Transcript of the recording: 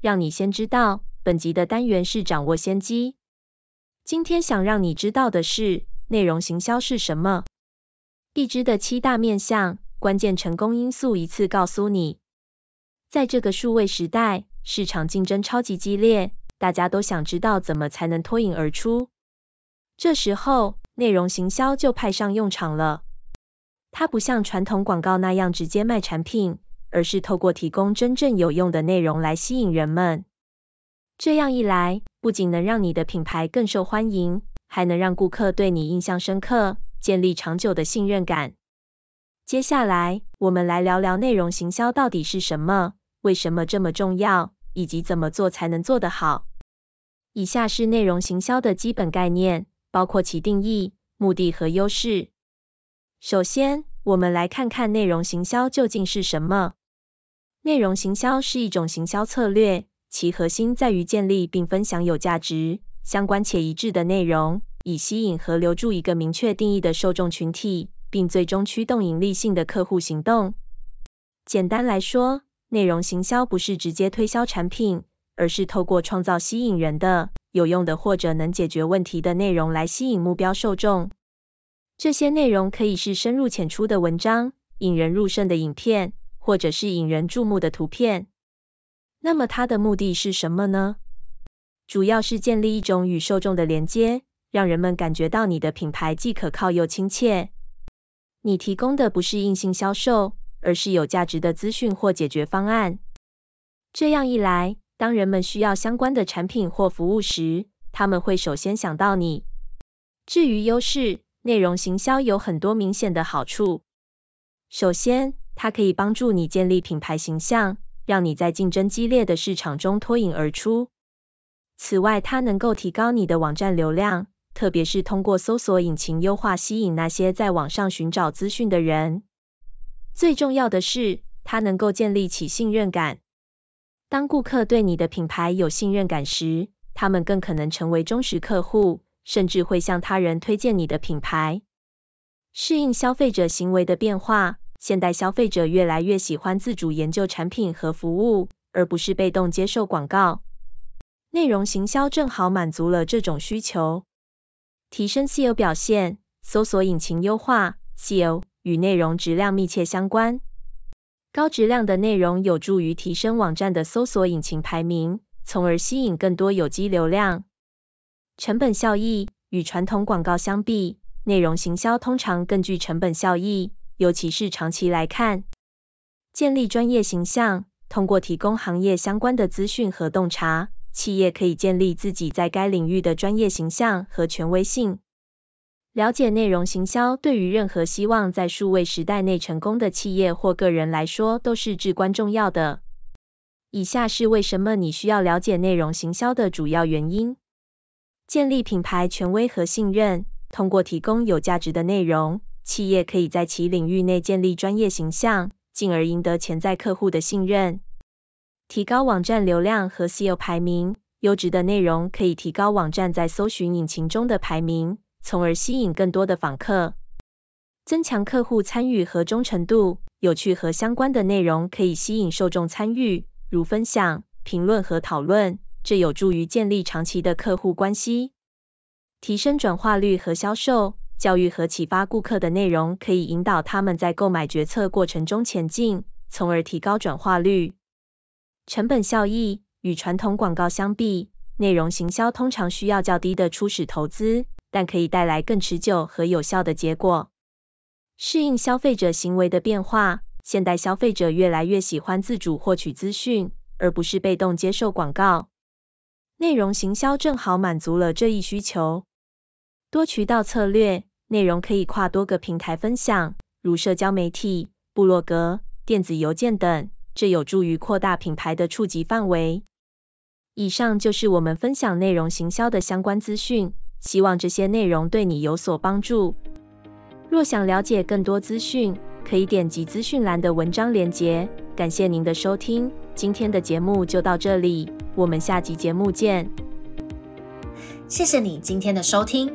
让你先知道。本集的单元是掌握先机。今天想让你知道的是，内容行销是什么？一支的七大面向，关键成功因素，一次告诉你。在这个数位时代，市场竞争超级激烈，大家都想知道怎么才能脱颖而出。这时候，内容行销就派上用场了。它不像传统广告那样直接卖产品，而是透过提供真正有用的内容来吸引人们。这样一来，不仅能让你的品牌更受欢迎，还能让顾客对你印象深刻，建立长久的信任感。接下来，我们来聊聊内容行销到底是什么，为什么这么重要，以及怎么做才能做得好。以下是内容行销的基本概念。包括其定义、目的和优势。首先，我们来看看内容行销究竟是什么。内容行销是一种行销策略，其核心在于建立并分享有价值、相关且一致的内容，以吸引和留住一个明确定义的受众群体，并最终驱动盈利性的客户行动。简单来说，内容行销不是直接推销产品，而是透过创造吸引人的。有用的或者能解决问题的内容来吸引目标受众。这些内容可以是深入浅出的文章、引人入胜的影片，或者是引人注目的图片。那么它的目的是什么呢？主要是建立一种与受众的连接，让人们感觉到你的品牌既可靠又亲切。你提供的不是硬性销售，而是有价值的资讯或解决方案。这样一来，当人们需要相关的产品或服务时，他们会首先想到你。至于优势，内容行销有很多明显的好处。首先，它可以帮助你建立品牌形象，让你在竞争激烈的市场中脱颖而出。此外，它能够提高你的网站流量，特别是通过搜索引擎优化吸引那些在网上寻找资讯的人。最重要的是，它能够建立起信任感。当顾客对你的品牌有信任感时，他们更可能成为忠实客户，甚至会向他人推荐你的品牌。适应消费者行为的变化，现代消费者越来越喜欢自主研究产品和服务，而不是被动接受广告。内容行销正好满足了这种需求。提升 SEO 表现，搜索引擎优化 SEO 与内容质量密切相关。高质量的内容有助于提升网站的搜索引擎排名，从而吸引更多有机流量。成本效益与传统广告相比，内容行销通常更具成本效益，尤其是长期来看。建立专业形象，通过提供行业相关的资讯和洞察，企业可以建立自己在该领域的专业形象和权威性。了解内容行销对于任何希望在数位时代内成功的企业或个人来说都是至关重要的。以下是为什么你需要了解内容行销的主要原因：建立品牌权威和信任。通过提供有价值的内容，企业可以在其领域内建立专业形象，进而赢得潜在客户的信任。提高网站流量和 SEO 排名。优质的内容可以提高网站在搜寻引擎中的排名。从而吸引更多的访客，增强客户参与和忠诚度。有趣和相关的内容可以吸引受众参与，如分享、评论和讨论，这有助于建立长期的客户关系。提升转化率和销售。教育和启发顾客的内容可以引导他们在购买决策过程中前进，从而提高转化率。成本效益与传统广告相比，内容行销通常需要较低的初始投资。但可以带来更持久和有效的结果。适应消费者行为的变化，现代消费者越来越喜欢自主获取资讯，而不是被动接受广告。内容行销正好满足了这一需求。多渠道策略，内容可以跨多个平台分享，如社交媒体、部落格、电子邮件等，这有助于扩大品牌的触及范围。以上就是我们分享内容行销的相关资讯，希望这些内容对你有所帮助。若想了解更多资讯，可以点击资讯栏的文章链接。感谢您的收听，今天的节目就到这里，我们下集节目见。谢谢你今天的收听。